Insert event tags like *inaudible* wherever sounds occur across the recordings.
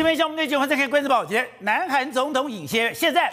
今天项目内节目再看关注宝杰，南韩总统尹锡悦现在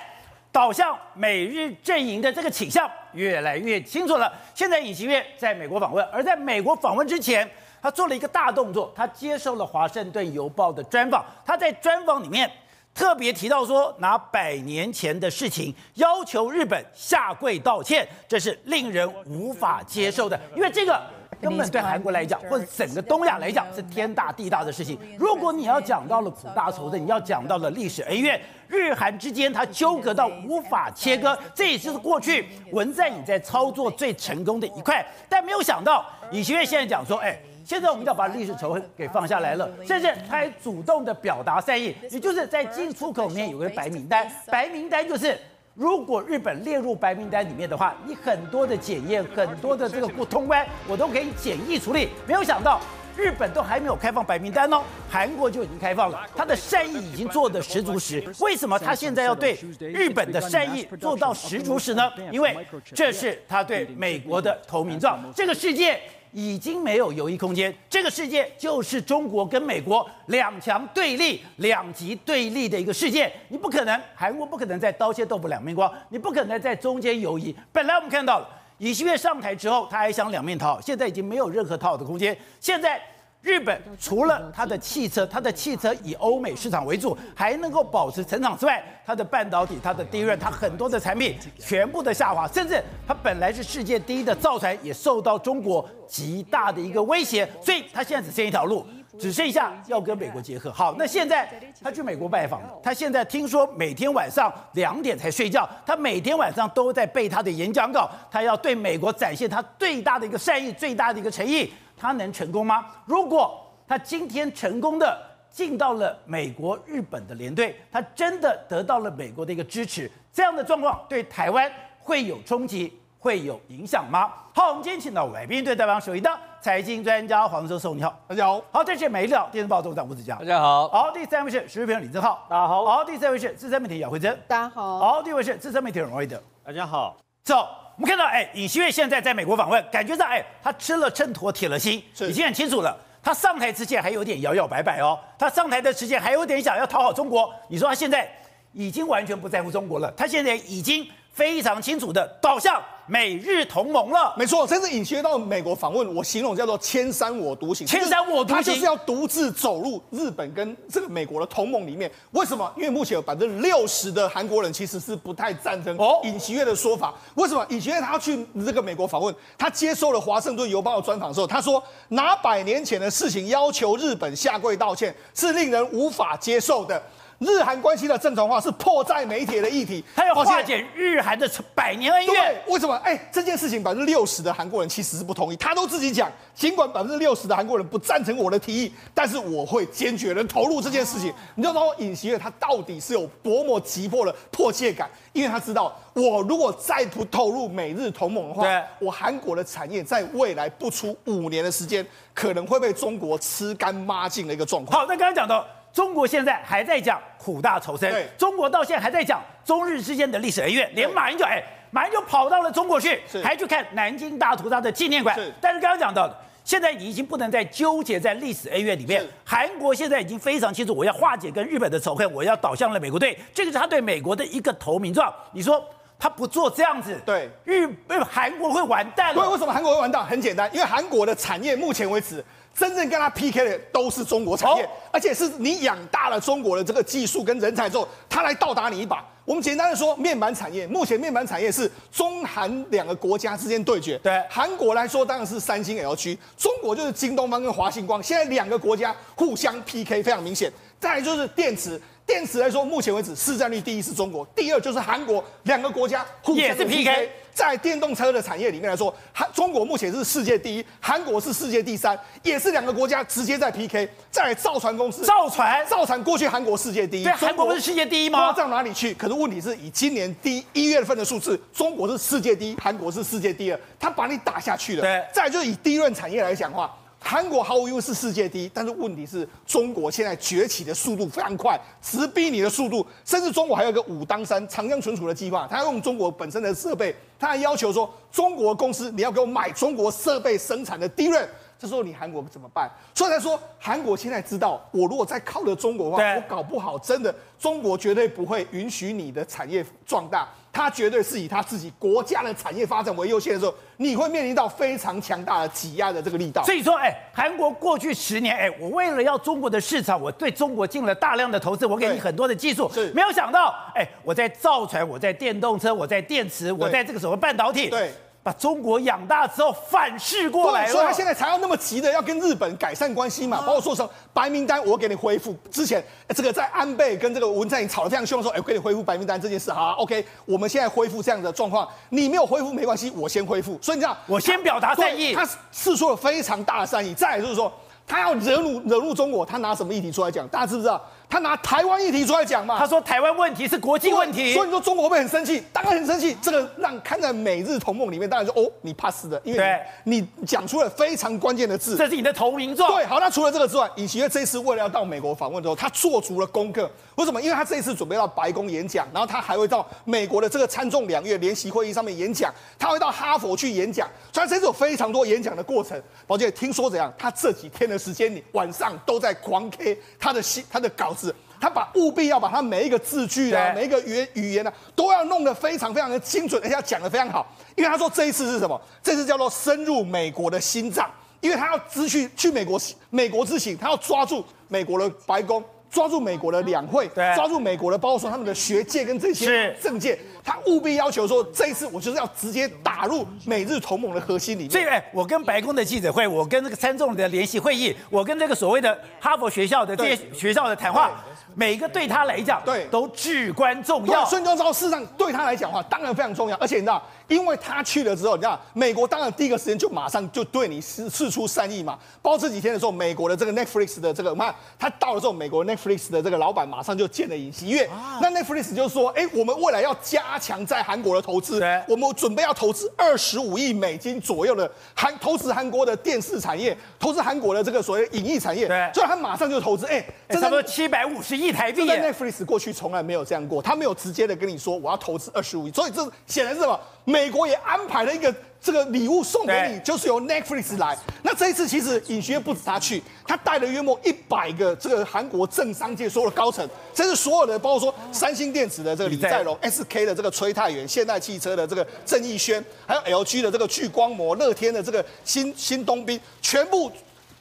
倒向美日阵营的这个倾向越来越清楚了。现在尹锡悦在美国访问，而在美国访问之前，他做了一个大动作，他接受了《华盛顿邮报》的专访。他在专访里面特别提到说，拿百年前的事情要求日本下跪道。歉，这是令人无法接受的，因为这个。根本对韩国来讲，或者整个东亚来讲，是天大地大的事情。如果你要讲到了苦大仇深，你要讲到了历史恩怨，日韩之间它纠葛到无法切割，这也就是过去文在寅在操作最成功的一块。但没有想到，尹锡悦现在讲说，哎，现在我们要把历史仇恨给放下来了，甚至他还主动的表达善意，也就是在进出口里面有个白名单，白名单就是。如果日本列入白名单里面的话，你很多的检验、很多的这个过通关，我都可以简易处理。没有想到，日本都还没有开放白名单哦，韩国就已经开放了。他的善意已经做得十足十。为什么他现在要对日本的善意做到十足十呢？因为这是他对美国的投名状。这个世界。已经没有犹豫空间，这个世界就是中国跟美国两强对立、两极对立的一个世界。你不可能，韩国不可能在刀切豆腐两面光，你不可能在中间游移。本来我们看到了，尹锡悦上台之后，他还想两面套，现在已经没有任何套的空间。现在。日本除了它的汽车，它的汽车以欧美市场为主，还能够保持成长之外，它的半导体、它的低润，它很多的产品全部的下滑，甚至它本来是世界第一的造船，也受到中国极大的一个威胁，所以它现在只剩一条路，只剩下要跟美国结合。好，那现在他去美国拜访，他现在听说每天晚上两点才睡觉，他每天晚上都在背他的演讲稿，他要对美国展现他最大的一个善意、最大的一个诚意。他能成功吗？如果他今天成功的进到了美国、日本的联队，他真的得到了美国的一个支持，这样的状况对台湾会有冲击、会有影响吗？好，我们今天请到来宾，对台湾首席的财经专家黄教授，你好，大家好。好，这是美丽岛电视报总长吴子嘉，大家好。好，第三位是时事评论李正浩，大家好。好，第四位是资深媒体姚惠珍，大家好。好，第五位是资深媒体荣威德，大家好。走。我们看到，哎，尹锡悦现在在美国访问，感觉上，哎，他吃了秤砣铁了心，已经很清楚了。他上台之前还有点摇摇摆摆哦，他上台的时间还有点想要讨好中国。你说他现在已经完全不在乎中国了，他现在已经非常清楚的导向。美日同盟了，没错，甚至尹锡悦到美国访问，我形容叫做千山我独行。千山我独行，他就是要独自走入日本跟这个美国的同盟里面。为什么？因为目前有百分之六十的韩国人其实是不太赞成尹锡悦的说法。为什么？尹锡悦他要去这个美国访问，他接受了华盛顿邮报的专访的时候，他说拿百年前的事情要求日本下跪道歉，是令人无法接受的。日韩关系的正常化是迫在眉睫的议题，他要化解日韩的百年恩怨。对，为什么？哎、欸，这件事情百分之六十的韩国人其实是不同意，他都自己讲，尽管百分之六十的韩国人不赞成我的提议，但是我会坚决的投入这件事情。你知道我尹锡悦他到底是有多么急迫的迫切感？因为他知道，我如果再不投入美日同盟的话，我韩国的产业在未来不出五年的时间，可能会被中国吃干抹净的一个状况。好，那刚刚讲到。中国现在还在讲苦大仇深，中国到现在还在讲中日之间的历史恩怨，连马英九哎，马英九跑到了中国去，还去看南京大屠杀的纪念馆。是但是刚刚讲到的，现在已经不能再纠结在历史恩怨里面。韩国现在已经非常清楚，我要化解跟日本的仇恨，我要倒向了美国队，这个是他对美国的一个投名状。你说他不做这样子，对日韩国会完蛋了。对，为什么韩国会完蛋？很简单，因为韩国的产业目前为止。真正跟他 PK 的都是中国产业，而且是你养大了中国的这个技术跟人才之后，他来倒打你一把。我们简单的说，面板产业目前面板产业是中韩两个国家之间对决。对，韩国来说当然是三星 LG，中国就是京东方跟华星光。现在两个国家互相 PK 非常明显。再来就是电池。电池来说，目前为止市占率第一是中国，第二就是韩国，两个国家互相 PK, 也是 PK。在电动车的产业里面来说，韩中国目前是世界第一，韩国是世界第三，也是两个国家直接在 PK。在造船公司，造船造船过去韩国世界第一，对，韩国不是世界第一吗？不知道到哪里去？可是问题是以今年第一月份的数字，中国是世界第一，韩国是世界第二，他把你打下去了。对，再来就是以低润产业来讲的话。韩国毫无疑问是世界第一，但是问题是中国现在崛起的速度非常快，直逼你的速度，甚至中国还有一个武当山长江存储的计划，他要用中国本身的设备，他还要求说中国公司你要给我买中国设备生产的低润。这时候你韩国怎么办？所以他说，韩国现在知道，我如果再靠着中国的话，我搞不好真的中国绝对不会允许你的产业壮大。他绝对是以他自己国家的产业发展为优先的时候，你会面临到非常强大的挤压的这个力道。所以说，哎，韩国过去十年，哎，我为了要中国的市场，我对中国进了大量的投资，我给你很多的技术，是没有想到，哎，我在造船，我在电动车，我在电池，我在这个什么半导体，对。把中国养大之后反噬过来了，所以他现在才要那么急的要跟日本改善关系嘛，把我说成白名单，我给你恢复。之前这个在安倍跟这个文在寅吵得非常凶的时候，哎，我给你恢复白名单这件事，好，OK，我们现在恢复这样的状况，你没有恢复没关系，我先恢复。所以你知道，我先表达善意，他是出了非常大的善意。再来就是说，他要惹怒惹怒中国，他拿什么议题出来讲？大家知不知道？他拿台湾议题出来讲嘛？他说台湾问题是国际问题，所以你说中国会不会很生气？当然很生气。这个让看在美日同盟里面，当然说哦，你怕死的，因为你讲出了非常关键的字，这是你的投名状。对，好，那除了这个之外，尹锡悦这一次为了要到美国访问之后，他做足了功课。为什么？因为他这一次准备到白宫演讲，然后他还会到美国的这个参众两院联席会议上面演讲，他会到哈佛去演讲，所以这次有非常多演讲的过程。宝姐听说怎样？他这几天的时间里，晚上都在狂 K 他的戏，他的稿子。他把务必要把他每一个字句啊，每一个语言语言呢，都要弄得非常非常的精准，而且要讲得非常好。因为他说这一次是什么？这次叫做深入美国的心脏，因为他要知去去美国美国之行，他要抓住美国的白宫。抓住美国的两会，抓住美国的，包括说他们的学界跟这些政界，他务必要求说，这一次我就是要直接打入美日同盟的核心里面。所以，我跟白宫的记者会，我跟这个参众的联席会议，我跟这个所谓的哈佛学校的这些学校的谈话，每一个对他来讲，对都至关重要。孙中山事实上对他来讲的话，当然非常重要，而且你知道。因为他去了之后，你知道，美国当然第一个时间就马上就对你释释出善意嘛。包括这几天的时候，美国的这个 Netflix 的这个，嘛，他到了之后，美国 Netflix 的这个老板马上就见了尹锡悦。啊、那 Netflix 就说：“哎，我们未来要加强在韩国的投资，我们准备要投资二十五亿美金左右的韩投资韩国的电视产业，投资韩国的这个所谓影艺产业。对”所以他马上就投资，哎，差不多七百五十亿台币。在 Netflix 过去从来没有这样过，他没有直接的跟你说我要投资二十五亿，所以这显然是什么？美国也安排了一个这个礼物送给你，就是由 Netflix 来。那这一次其实尹锡悦不止他去，他带了约莫一百个这个韩国政商界所有的高层，这是所有的，包括说三星电子的这个李在镕，SK 的这个崔泰元，现代汽车的这个郑义宣，还有 LG 的这个聚光膜，乐天的这个新新东兵，全部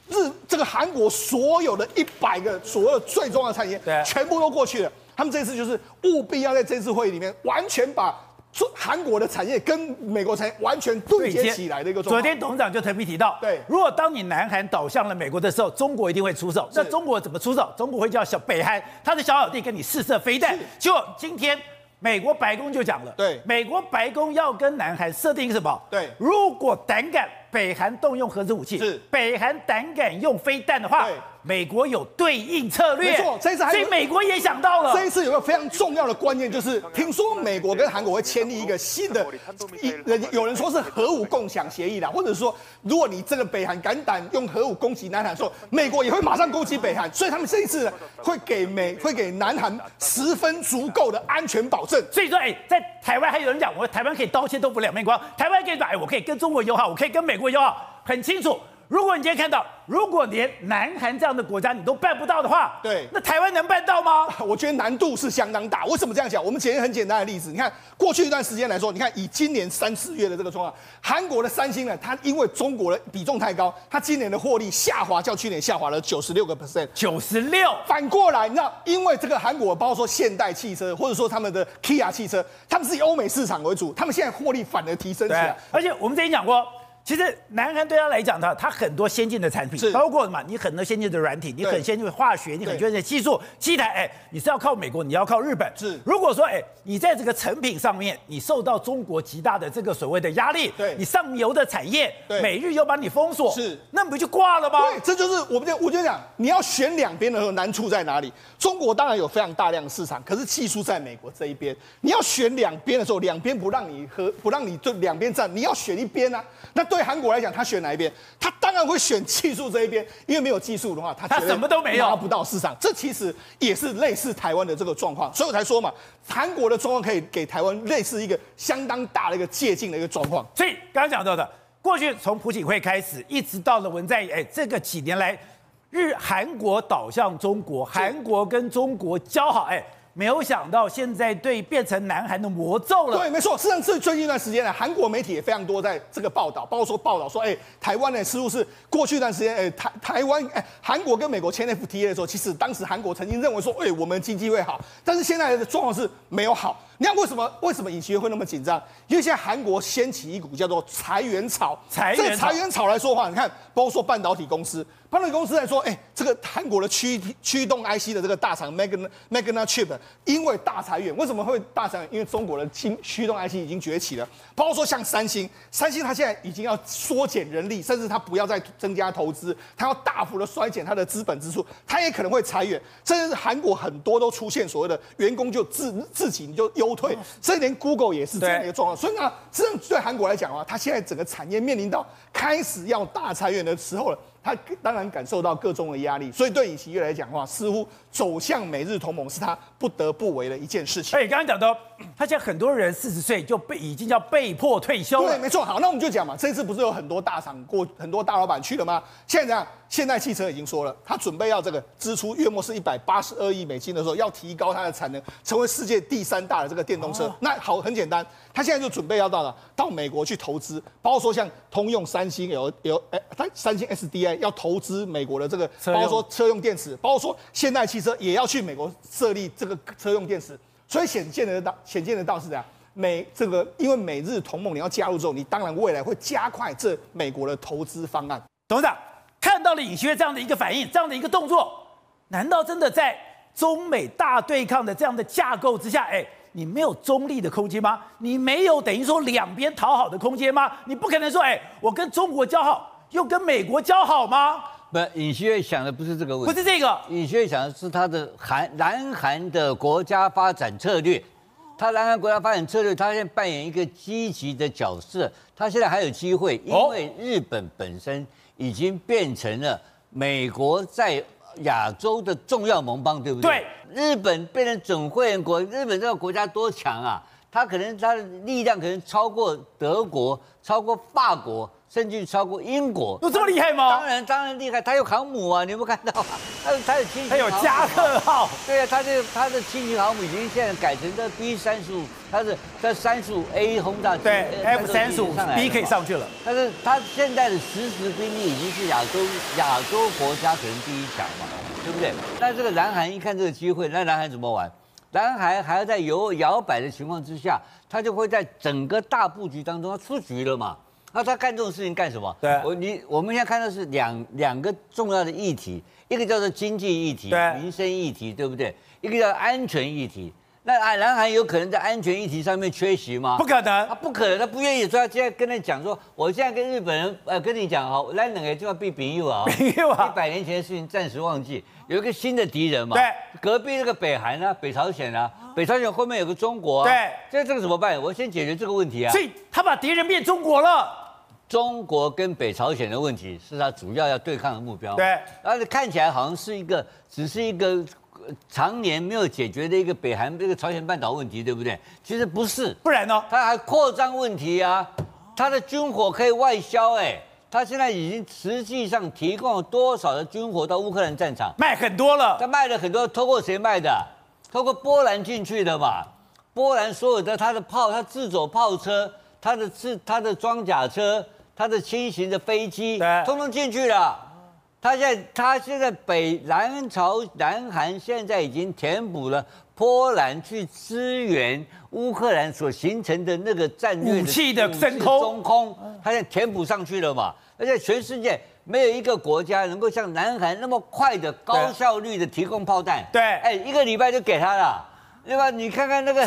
日这个韩国所有的一百个所有最重要的产业，全部都过去了。他们这次就是务必要在这次会议里面完全把。说韩国的产业跟美国产业完全对接起来的一个状况。昨天董事长就特别提到，对，如果当你南韩倒向了美国的时候，中国一定会出手。那中国怎么出手？中国会叫小北韩，他的小老弟跟你试射飞弹。结果今天美国白宫就讲了，对，美国白宫要跟南韩设定什么？对，如果胆敢北韩动用核子武器，是北韩胆敢用飞弹的话。对美国有对应策略，没错，这次还所以美国也想到了。这一次有个非常重要的观念，就是听说美国跟韩国会签订一个新的，一人有人说是核武共享协议啦，或者说，如果你这个北韩敢胆用核武攻击南韩的时候，美国也会马上攻击北韩，所以他们这一次会给美 *laughs* 会给南韩十分足够的安全保证。所以说，哎，在台湾还有人讲，我台湾可以刀切豆腐两面光，台湾可以说，哎，我可以跟中国友好，我可以跟美国友好，很清楚。如果你今天看到，如果连南韩这样的国家你都办不到的话，对，那台湾能办到吗？*laughs* 我觉得难度是相当大。为什么这样讲？我们举一个很简单的例子，你看过去一段时间来说，你看以今年三四月的这个状况，韩国的三星呢，它因为中国的比重太高，它今年的获利下滑，较去年下滑了九十六个 percent，九十六。反过来，你知道，因为这个韩国包括说现代汽车，或者说他们的 Kia 汽车，他们是以欧美市场为主，他们现在获利反而提升起来。而且我们之前讲过。其实南韩对他来讲，他他很多先进的产品，包括什么？你很多先进的软体，你很先进的化学，你很先进的技术，七台，哎，你是要靠美国，你要靠日本。是，如果说，哎，你在这个成品上面，你受到中国极大的这个所谓的压力，对，你上游的产业，对，美日又把你封锁，是，那不就挂了吗？对，这就是我们就我就讲，你要选两边的时候难处在哪里？中国当然有非常大量的市场，可是技术在美国这一边，你要选两边的时候，两边不让你和不让你就两边站，你要选一边啊。那对韩国来讲，他选哪一边？他当然会选技术这一边，因为没有技术的话，他他什么都没有，拿不到市场。这其实也是类似台湾的这个状况，所以我才说嘛，韩国的状况可以给台湾类似一个相当大的一个借鉴的一个状况。所以刚刚讲到的。过去从朴槿惠开始，一直到了文在寅，哎，这个几年来，日韩国倒向中国，韩国跟中国交好，哎。没有想到现在对变成南韩的魔咒了。对，没错。事实上，是最近一段时间呢，韩国媒体也非常多在这个报道，包括说报道说，哎，台湾呢似乎是过去一段时间，哎，台台湾，哎，韩国跟美国签 FTA 的时候，其实当时韩国曾经认为说，哎，我们经济会好，但是现在的状况是没有好。你看为什么？为什么尹锡悦会那么紧张？因为现在韩国掀起一股叫做裁员潮。裁员这个裁员潮来说的话，你看，包括说半导体公司。半导体公司来说，哎，这个韩国的驱驱动 IC 的这个大厂 Magna Magna Chip，因为大裁员，为什么会大裁员？因为中国的驱驱动 IC 已经崛起了。包括说像三星，三星它现在已经要缩减人力，甚至它不要再增加投资，它要大幅的衰减它的资本支出，它也可能会裁员。甚至是韩国很多都出现所谓的员工就自自己你就优退，甚至连 Google 也是这样的一个状况。所以呢，这对韩国来讲啊，它现在整个产业面临到开始要大裁员的时候了。他当然感受到各中的压力，所以对尹锡悦来讲的话，似乎走向美日同盟是他不得不为的一件事情。哎，刚刚讲到，他现在很多人四十岁就被已经叫被迫退休了。对，没错。好，那我们就讲嘛，这次不是有很多大厂过很多大老板去了吗？现在这样。现代汽车已经说了，他准备要这个支出月末是一百八十二亿美金的时候，要提高它的产能，成为世界第三大的这个电动车。哦、那好，很简单，他现在就准备要到了到美国去投资，包括说像通用、三星有有哎，他三星 SDI 要投资美国的这个，包括说车用电池，包括说现代汽车也要去美国设立这个车用电池。所以显见得到，显见得到是这样，美这个因为美日同盟你要加入之后，你当然未来会加快这美国的投资方案。董事长。看到了尹锡悦这样的一个反应，这样的一个动作，难道真的在中美大对抗的这样的架构之下，哎，你没有中立的空间吗？你没有等于说两边讨好的空间吗？你不可能说，哎，我跟中国交好，又跟美国交好吗？不，尹锡悦想的不是这个问题，不是这个，尹锡悦想的是他的韩南韩的国家发展策略，他南韩国家发展策略，他现在扮演一个积极的角色，他现在还有机会，因为日本本身。已经变成了美国在亚洲的重要盟邦，对不对？对。日本变成准会员国，日本这个国家多强啊！它可能它的力量可能超过德国，超过法国。甚至超过英国，有这么厉害吗？当然，当然厉害。他有航母啊，你有没有看到？*laughs* 他有，他有轻型，他有加特号。对啊，他这他的轻型航母已经现在改成这 B 三十五，它是这三十五 A 轰炸机，对，F 三十五 B 可以上去了。但是他现在的实时兵力已经是亚洲亚洲国家可能第一强嘛，对不对？那这个南韩一看这个机会，那南韩怎么玩？南韩还要在摇摇摆的情况之下，他就会在整个大布局当中，他出局了嘛。那他干这种事情干什么？对，我你我们现在看到是两两个重要的议题，一个叫做经济议题、对民生议题，对不对？一个叫安全议题。那啊，南韩有可能在安全议题上面缺席吗？不可能，他不可能，他不愿意。所以他现在跟他讲说，我现在跟日本人呃跟你讲哈，来两个就要避朋友啊，朋友啊，一百年前的事情暂时忘记，有一个新的敌人嘛。对，隔壁那个北韩啊，北朝鲜啊，北朝鲜后面有个中国啊。对，现在这个怎么办？我先解决这个问题啊。所以他把敌人变中国了。中国跟北朝鲜的问题是他主要要对抗的目标。对，而且看起来好像是一个，只是一个常年没有解决的一个北韩这个朝鲜半岛问题，对不对？其实不是，不然呢？他还扩张问题啊，他的军火可以外销，哎，他现在已经实际上提供了多少的军火到乌克兰战场？卖很多了。他卖了很多，透过谁卖的？透过波兰进去的嘛。波兰所有的他的炮，他自走炮车，他的自他的装甲车。他的轻型的飞机，通通进去了。他现在，他现在北南朝南韩现在已经填补了波兰去支援乌克兰所形成的那个战略武器的真空中空，他现在填补上去了嘛？而且全世界没有一个国家能够像南韩那么快的高效率的提供炮弹。对，哎，一个礼拜就给他了，对吧？你看看那个。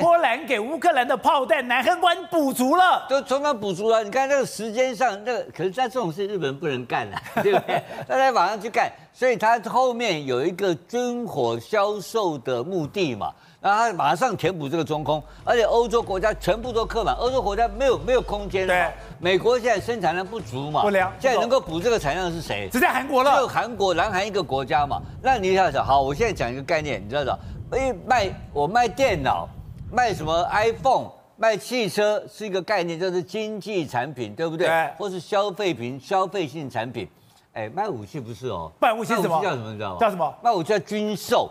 波兰给乌克兰的炮弹，南韩官补足了，都从那补足了。你看那个时间上，那个可是在这种事，日本人不能干了，*laughs* 对不对？大家马上去干，所以他后面有一个军火销售的目的嘛，然后他马上填补这个中空，而且欧洲国家全部都客满，欧洲国家没有没有空间了。对，美国现在生产量不足嘛，不良，现在能够补这个产量是谁？只在韩国了，只有韩国、南韩一个国家嘛。那你要想，好，我现在讲一个概念，你知道的？因为卖我卖电脑。卖什么 iPhone？卖汽车是一个概念，就是经济产品，对不对？对。或是消费品、消费性产品。哎，卖武器不是哦，卖武器什么？叫什么？你知道吗？叫什么？卖武器叫军售，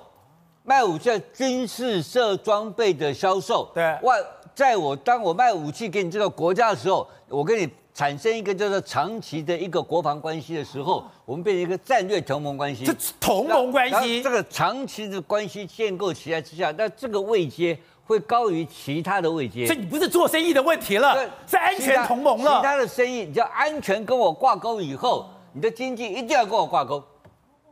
卖武器叫军事设装备的销售。对。外，在我当我卖武器给你这个国家的时候，我跟你产生一个叫做长期的一个国防关系的时候，我们变成一个战略同盟关系。这同盟关系。这个长期的关系建构起来之下，那这个位阶。会高于其他的位阶，所以你不是做生意的问题了，是安全同盟了。其他的生意，你要安全跟我挂钩以后，你的经济一定要跟我挂钩，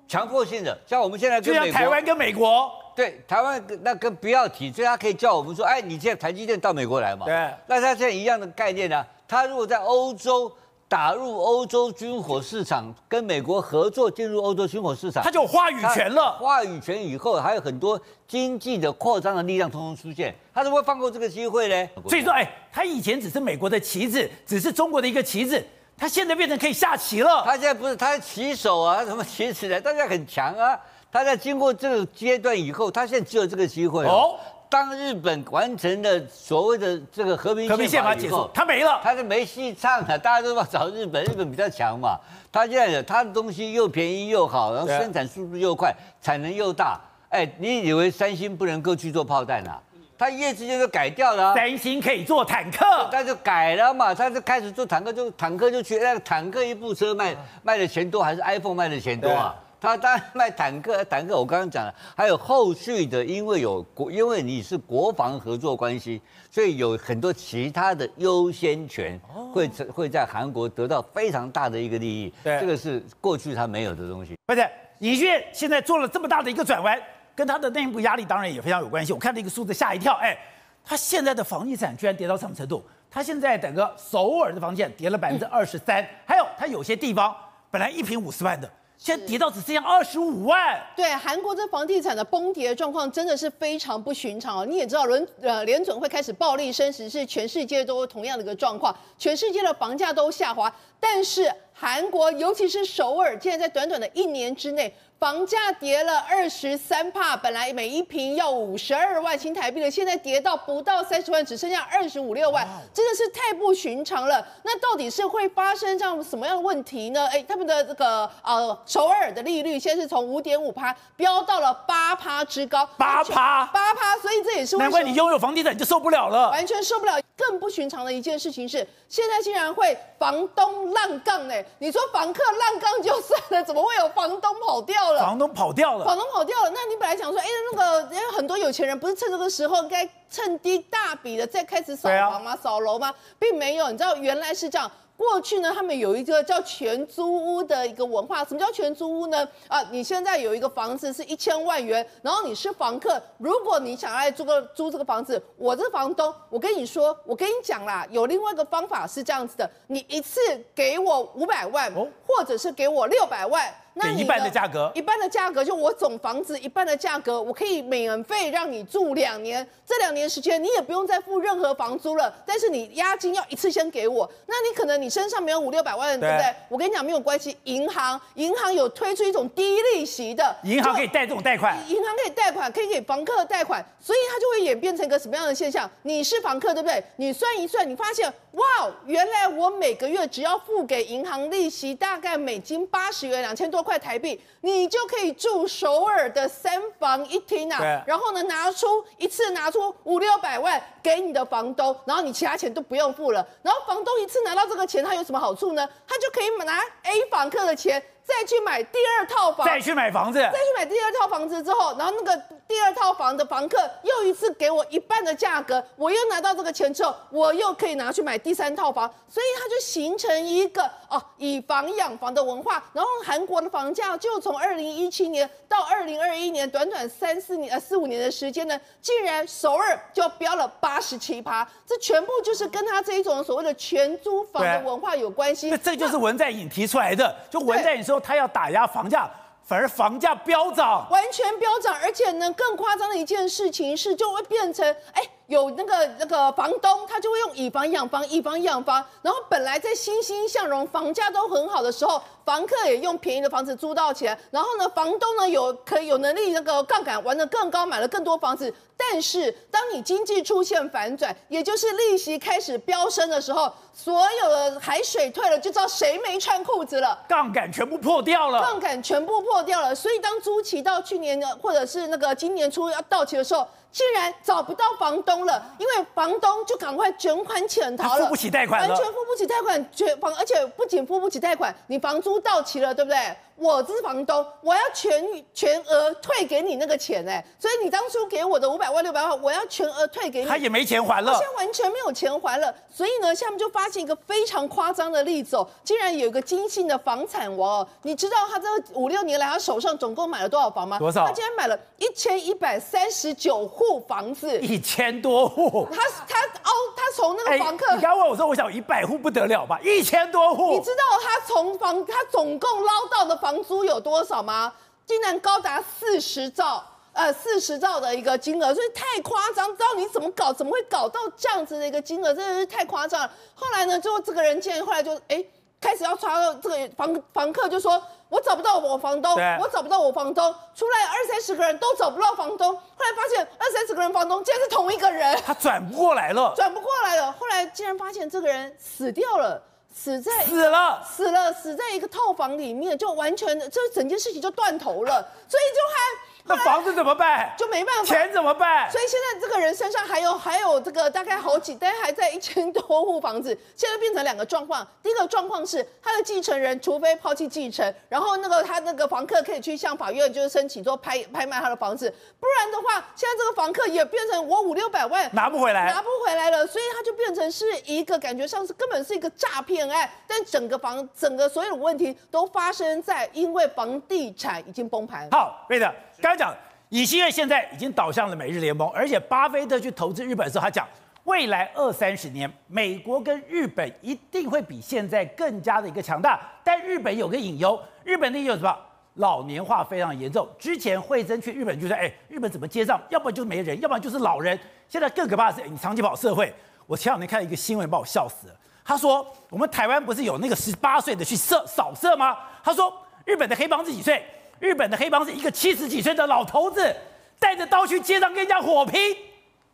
强迫性的。像我们现在跟美国，就像台湾跟美国，对台湾那跟不要提，所以他可以叫我们说，哎，你现在台积电到美国来嘛？对，那他现在一样的概念呢、啊？他如果在欧洲。打入欧洲军火市场，跟美国合作进入欧洲军火市场，他就有话语权了。话语权以后，还有很多经济的扩张的力量通通出现，他怎么会放过这个机会呢？所以说，哎，他以前只是美国的棋子，只是中国的一个棋子，他现在变成可以下棋了。他现在不是他棋手啊，什么棋子呢？大家很强啊。他在经过这个阶段以后，他现在只有这个机会哦。当日本完成了所谓的这个和平宪法以后，他没了，他就没戏唱了。大家都要找日本，日本比较强嘛。他现在他的东西又便宜又好，然后生产速度又快，产能又大。哎，你以为三星不能够去做炮弹啊？他一夜之间就改掉了。三星可以做坦克，他就改了嘛。他就开始做坦克，就坦克就去那个坦克一部车卖卖的钱多，还是 iPhone 卖的钱多啊？他当然卖坦克，坦克我刚刚讲了，还有后续的，因为有国，因为你是国防合作关系，所以有很多其他的优先权会会在韩国得到非常大的一个利益。对，这个是过去他没有的东西。不是，尹锡悦现在做了这么大的一个转弯，跟他的内部压力当然也非常有关系。我看了一个数字吓一跳，哎，他现在的房地产居然跌到什么程度？他现在整个首尔的房价跌了百分之二十三，还有他有些地方本来一平五十万的。现在跌到只剩下二十五万。对，韩国这房地产的崩跌状况真的是非常不寻常哦。你也知道，伦呃联准会开始暴力升息，是全世界都同样的一个状况，全世界的房价都下滑，但是韩国尤其是首尔，竟然在短短的一年之内。房价跌了二十三趴，本来每一平要五十二万新台币的，现在跌到不到三十万，只剩下二十五六万，真的是太不寻常了。那到底是会发生这样什么样的问题呢？哎，他们的这个呃首尔的利率现在是从五点五趴飙到了八趴之高，八趴八趴，所以这也是难怪你拥有房地产你就受不了了，完全受不了。更不寻常的一件事情是，现在竟然会房东浪杠呢？你说房客浪杠就算了，怎么会有房东跑掉了？房东跑掉了，房东跑掉了。那你本来想说，哎，那个因为很多有钱人不是趁这个时候该趁低大笔的再开始扫房吗？扫楼吗？并没有，你知道原来是这样。过去呢，他们有一个叫全租屋的一个文化。什么叫全租屋呢？啊，你现在有一个房子是一千万元，然后你是房客，如果你想要来租个租这个房子，我这房东，我跟你说，我跟你讲啦，有另外一个方法是这样子的，你一次给我五百万，或者是给我六百万。那一半的价格，一半的价格就我总房子一半的价格，我可以免费让你住两年，这两年时间你也不用再付任何房租了，但是你押金要一次先给我。那你可能你身上没有五六百万，对不对？我跟你讲没有关系，银行银行有推出一种低利息的，银行可以贷这种贷款，银行可以贷款，可以给房客贷款，所以它就会演变成一个什么样的现象？你是房客对不对？你算一算，你发现哇，原来我每个月只要付给银行利息大概美金八十元，两千多块台币。你就可以住首尔的三房一厅啊，然后呢，拿出一次拿出五六百万给你的房东，然后你其他钱都不用付了，然后房东一次拿到这个钱，他有什么好处呢？他就可以拿 A 房客的钱。再去买第二套房，再去买房子，再去买第二套房子之后，然后那个第二套房的房客又一次给我一半的价格，我又拿到这个钱之后，我又可以拿去买第三套房，所以它就形成一个哦以房养房的文化。然后韩国的房价就从二零一七年到二零二一年，短短三四年呃四五年的时间呢，竟然首尔就飙了八十七趴，这全部就是跟他这一种所谓的全租房的文化有关系。那这就是文在寅提出来的，就文在寅说。他要打压房价，反而房价飙涨，完全飙涨，而且呢，更夸张的一件事情是，就会变成，哎，有那个那个房东，他就会用以房养房，以房养房。然后本来在欣欣向荣、房价都很好的时候，房客也用便宜的房子租到钱。然后呢，房东呢有可以有能力那个杠杆玩得更高，买了更多房子。但是当你经济出现反转，也就是利息开始飙升的时候，所有的海水退了，就知道谁没穿裤子了。杠杆全部破掉了，杠杆全部破掉了。所以当租期到去年的或者是那个今年初要到期的时候。竟然找不到房东了，因为房东就赶快卷款潜逃了，付不起贷款了，完全付不起贷款，卷房，而且不仅付不起贷款，你房租到期了，对不对？我是房东，我要全全额退给你那个钱哎，所以你当初给我的五百万六百万，我要全额退给你。他也没钱还了，现在完全没有钱还了。所以呢，下面就发现一个非常夸张的例子哦，竟然有一个金姓的房产王哦，你知道他这五六年来他手上总共买了多少房吗？多少？他竟然买了一千一百三十九户房子，一千多户。他他哦，他从那个房客，欸、你刚问我说，我想一百户不得了吧？一千多户。你知道他从房他总共捞到的房租有多少吗？竟然高达四十兆，呃，四十兆的一个金额，所以太夸张。知道你怎么搞？怎么会搞到这样子的一个金额？真的是太夸张了。后来呢，就这个人竟然后来就哎、欸，开始要抓到这个房房客，就说我找不到我房东，我找不到我房东。出来二三十个人都找不到房东，后来发现二三十个人房东竟然是同一个人，他转不过来了，转不过来了。后来竟然发现这个人死掉了。死在死了，死了，死在一个套房里面，就完全这整件事情就断头了，所以就还。那房子怎么办？就没办法。钱怎么办？所以现在这个人身上还有还有这个大概好几，但还在一千多户房子，现在变成两个状况。第一个状况是他的继承人，除非抛弃继承，然后那个他那个房客可以去向法院就是申请做拍拍卖他的房子，不然的话，现在这个房客也变成我五六百万拿不回来，拿不回来了，所以他就变成是一个感觉上是根本是一个诈骗案。但整个房整个所有的问题都发生在因为房地产已经崩盘。好，对的。刚才讲，尹锡悦现在已经倒向了美日联盟，而且巴菲特去投资日本的时候，他讲未来二三十年，美国跟日本一定会比现在更加的一个强大。但日本有个隐忧，日本的有什么？老年化非常严重。之前惠珍去日本就说，哎，日本怎么街上？要不然就是没人，要不然就是老人。现在更可怕的是，你长期跑社会。我前两天看到一个新闻，把我笑死了。他说，我们台湾不是有那个十八岁的去扫扫射吗？他说，日本的黑帮是几岁？日本的黑帮是一个七十几岁的老头子，带着刀去街上跟人家火拼，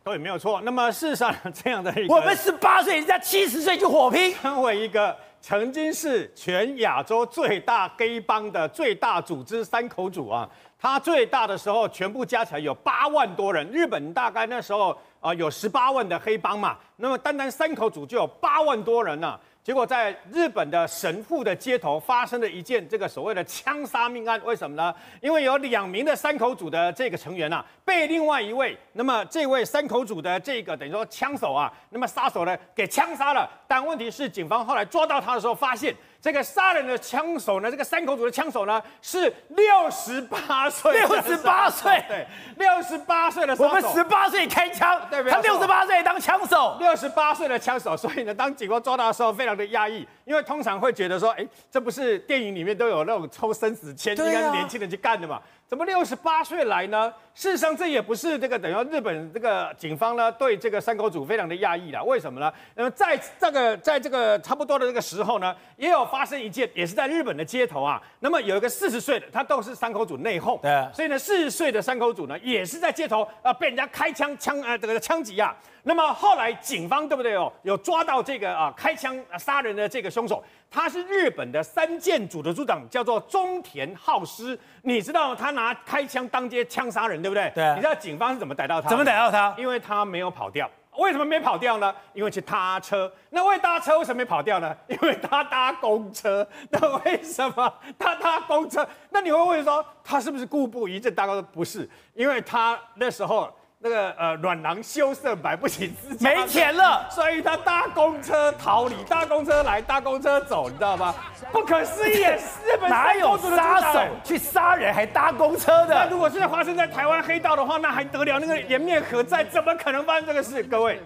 对，没有错。那么事实上，这样的一个我们十八岁，人家七十岁就火拼，成为一个曾经是全亚洲最大黑帮的最大组织三口组啊，他最大的时候全部加起来有八万多人。日本大概那时候啊有十八万的黑帮嘛，那么单单三口组就有八万多人呢、啊。结果在日本的神户的街头发生了一件这个所谓的枪杀命案，为什么呢？因为有两名的山口组的这个成员啊，被另外一位，那么这位山口组的这个等于说枪手啊，那么杀手呢给枪杀了。但问题是，警方后来抓到他的时候发现。这个杀人的枪手呢，这个山口组的枪手呢，是六十八岁，六十八岁，对，六十八岁的。我们十八岁开枪，对不对？他六十八岁当枪手，六十八岁的枪手。所以呢，当警官抓到的时候，非常的压抑，因为通常会觉得说，哎，这不是电影里面都有那种抽生死签，应该是年轻人去干的嘛。怎么六十八岁来呢？事实上，这也不是这个等于日本这个警方呢对这个山口组非常的讶异了。为什么呢？那么在这个在这个差不多的这个时候呢，也有发生一件，也是在日本的街头啊。那么有一个四十岁的，他都是山口组内讧，对，所以呢，四十岁的山口组呢，也是在街头啊被人家开枪枪呃这个枪击啊。那么后来警方对不对哦，有抓到这个啊开枪杀人的这个凶手。他是日本的三舰组的组长，叫做中田浩司。你知道他拿开枪当街枪杀人，对不对？对啊。你知道警方是怎么逮到他？怎么逮到他？因为他没有跑掉。为什么没跑掉呢？因为去搭车。那为搭车为什么没跑掉呢？因为他搭公车。那为什么他搭公车？那你会问说他是不是故布疑阵？大概说不是，因为他那时候。那个呃，阮囊羞涩，买不起没钱了，所以他搭公车逃离，搭公车来，搭公车走，你知道吗？不可思议，日本 *laughs* 哪有杀手去杀人还搭公车的？那如果现在发生在台湾黑道的话，那还得了？那个颜面何在？怎么可能发生这个事？各位，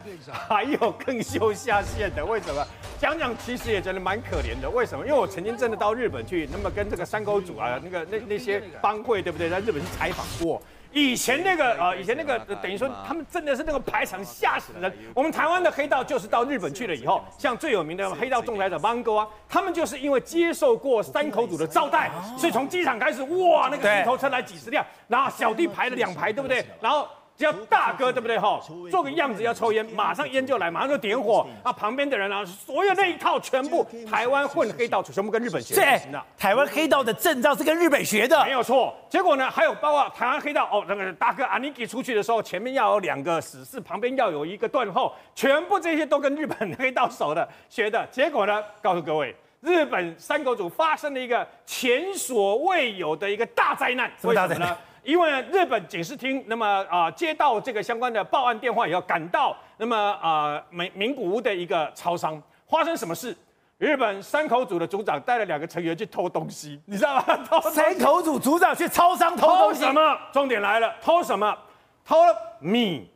还有更秀下限的？为什么？讲讲其实也觉得蛮可怜的。为什么？因为我曾经真的到日本去，那么跟这个山口组啊，那个那那些帮会，对不对？在日本去采访过。以前那个呃，以前那个等于说他们真的是那个排场吓死人。我们台湾的黑道就是到日本去了以后，像最有名的黑道仲裁者邦哥啊，他们就是因为接受过山口组的招待，所以从机场开始，哇，那个头头车来几十辆，然后小弟排了两排，对不对？然后。只要大哥对不对哈？做个样子要抽烟，马上烟就来，马上就点火啊！旁边的人啊，所有那一套全部台湾混黑道全部跟日本学的。对，台湾黑道的证照是跟日本学的，没有错。结果呢，还有包括台湾黑道哦，那个大哥阿尼基出去的时候，前面要有两个死士，旁边要有一个断后，全部这些都跟日本黑道手的学的。结果呢，告诉各位，日本山口组发生了一个前所未有的一个大灾难，为什么呢？因为日本警视厅，那么啊、呃、接到这个相关的报案电话以后，赶到那么啊名名古屋的一个超商，发生什么事？日本山口组的组长带了两个成员去偷东西，你知道吗？*laughs* 偷山口组组长去超商偷东西，偷什么？重点来了，偷什么？偷米。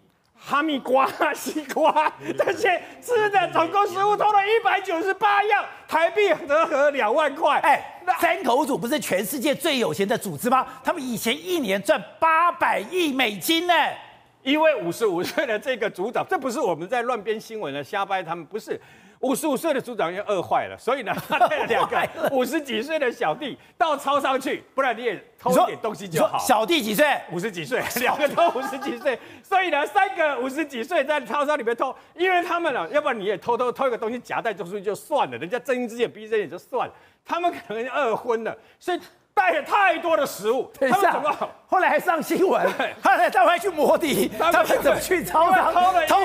哈密瓜、西瓜这些吃的，总共食物偷了一百九十八样，台币折合两万块。哎，三口组不是全世界最有钱的组织吗？他们以前一年赚八百亿美金呢。因为五十五岁的这个组长，这不是我们在乱编新闻的瞎掰，他们不是。五十五岁的组长又饿坏了，所以呢，*laughs* 他带了两个五十几岁的小弟到超商去，不然你也偷一点东西就好。小弟几岁？五十几岁，两个都五十几岁，所以呢，三个五十几岁在超商里面偷，因为他们呢，要不然你也偷偷偷一个东西夹带出去就算了，人家睁一只眼闭一只眼就算了，他们可能饿昏了，所以。带了太多的食物，等一下，后来还上新闻，后来他们还去摩的，他们怎么去超商偷了偷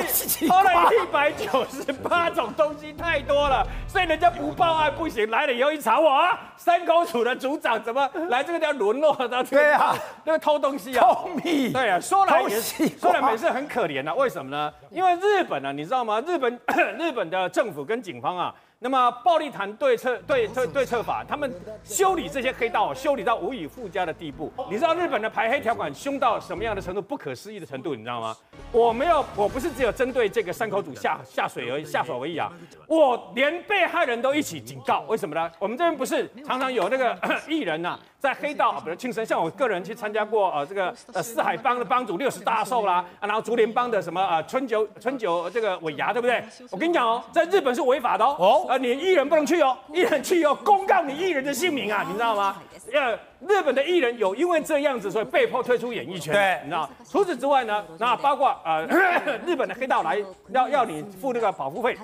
偷了一百九十八种东西，太多了，所以人家不报案不行，来了以后一查，哇，山口组的组长怎么来这个地方沦落到这个？对啊，那个偷东西啊，偷米，对啊，说来也是，说来也是很可怜啊，为什么呢？因为日本呢、啊，你知道吗？日本 *coughs* 日本的政府跟警方啊。那么暴力团对策对对对策法，他们修理这些黑道，修理到无以复加的地步。你知道日本的排黑条款凶到什么样的程度？不可思议的程度，你知道吗？我没有，我不是只有针对这个山口组下下水而已，下手而已啊！我连被害人都一起警告，为什么呢？我们这边不是常常有那个 *coughs* 艺人呐、啊，在黑道，比如庆生，像我个人去参加过呃这个呃四海帮的帮主六十大寿啦，啊，然后竹联帮的什么呃春酒春酒这个尾牙，对不对？我跟你讲哦，在日本是违法的哦。哦。你艺人不能去哦，艺人去哦，公告你艺人的姓名啊，你知道吗？呃，日本的艺人有因为这样子，所以被迫退出演艺圈。对，你知道。除此之外呢，那包括呃 *coughs* 日本的黑道来要要你付那个保护费，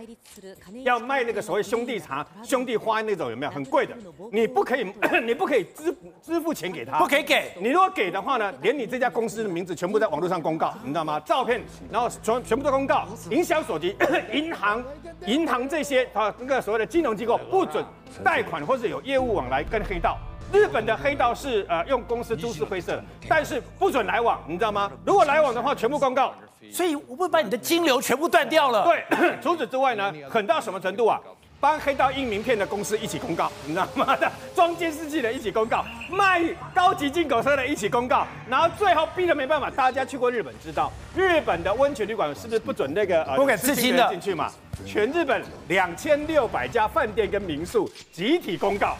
要卖那个所谓兄弟茶、兄弟花那种有没有很贵的？你不可以，*coughs* 你不可以支支付钱给他，不可以给。你如果给的话呢，连你这家公司的名字全部在网络上公告，你知道吗？照片，然后全全部都公告，营销手机，*coughs* 银行银行这些啊那个所谓的金融机构不准贷款或者有业务往来跟黑道。日本的黑道是呃用公司株式会社，但是不准来往，你知道吗？如果来往的话，全部公告，所以我会把你的金流全部断掉了。对，*coughs* 除此之外呢，狠到什么程度啊？帮黑道印名片的公司一起公告，你知道吗？装监视器的一起公告，卖高级进口车的一起公告，然后最后逼得没办法，大家去过日本知道，日本的温泉旅馆是不是不准那个呃不给刺青的进去嘛？全日本两千六百家饭店跟民宿集体公告。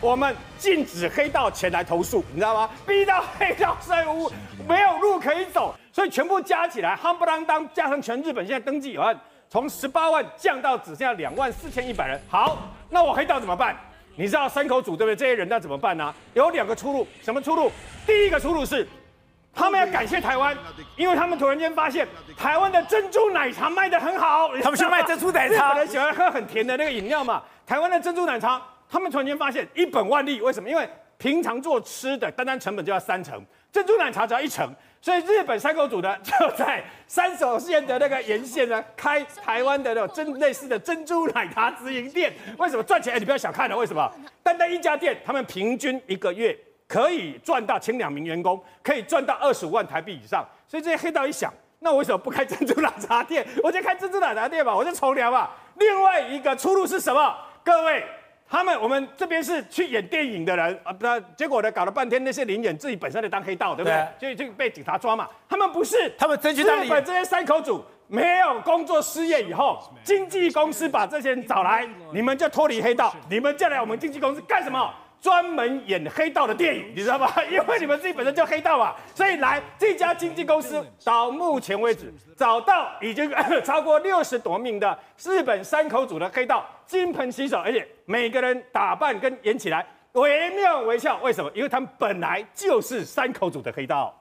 我们禁止黑道前来投诉，你知道吗？逼到黑道税务没有路可以走，所以全部加起来，夯不啷当，加上全日本现在登记有案，从十八万降到只剩下两万四千一百人。好，那我黑道怎么办？你知道山口组对不对？这些人那怎么办呢、啊？有两个出路，什么出路？第一个出路是，他们要感谢台湾，因为他们突然间发现台湾的珍珠奶茶卖得很好，他们去卖珍珠奶茶，日本人喜欢喝很甜的那个饮料嘛，台湾的珍珠奶茶。他们突然间发现一本万利，为什么？因为平常做吃的单单成本就要三成，珍珠奶茶只要一成，所以日本山口组呢就在三手线的那个沿线呢开台湾的那种珍类似的珍珠奶茶直营店。为什么赚钱？哎，你不要小看了，为什么？*laughs* 单单一家店，他们平均一个月可以赚到，请两名员工可以赚到二十五万台币以上。所以这些黑道一想，那我为什么不开珍珠奶茶店？我就开珍珠奶茶店吧，我就从良吧。另外一个出路是什么？各位。他们我们这边是去演电影的人啊，那结果呢，搞了半天那些灵演自己本身在当黑道，对不对？对就就被警察抓嘛。他们不是，他们真去当。日本这些山口组没有工作失业以后，经纪公司把这些人找来，你们就脱离黑道，你们就来我们经纪公司干什么？专门演黑道的电影，你知道吗？*laughs* 因为你们自己本身就黑道嘛，所以来这家经纪公司到目前为止找到已经 *coughs* 超过六十多名的日本山口组的黑道，金盆洗手，而且每个人打扮跟演起来惟妙惟肖。为什么？因为他们本来就是山口组的黑道。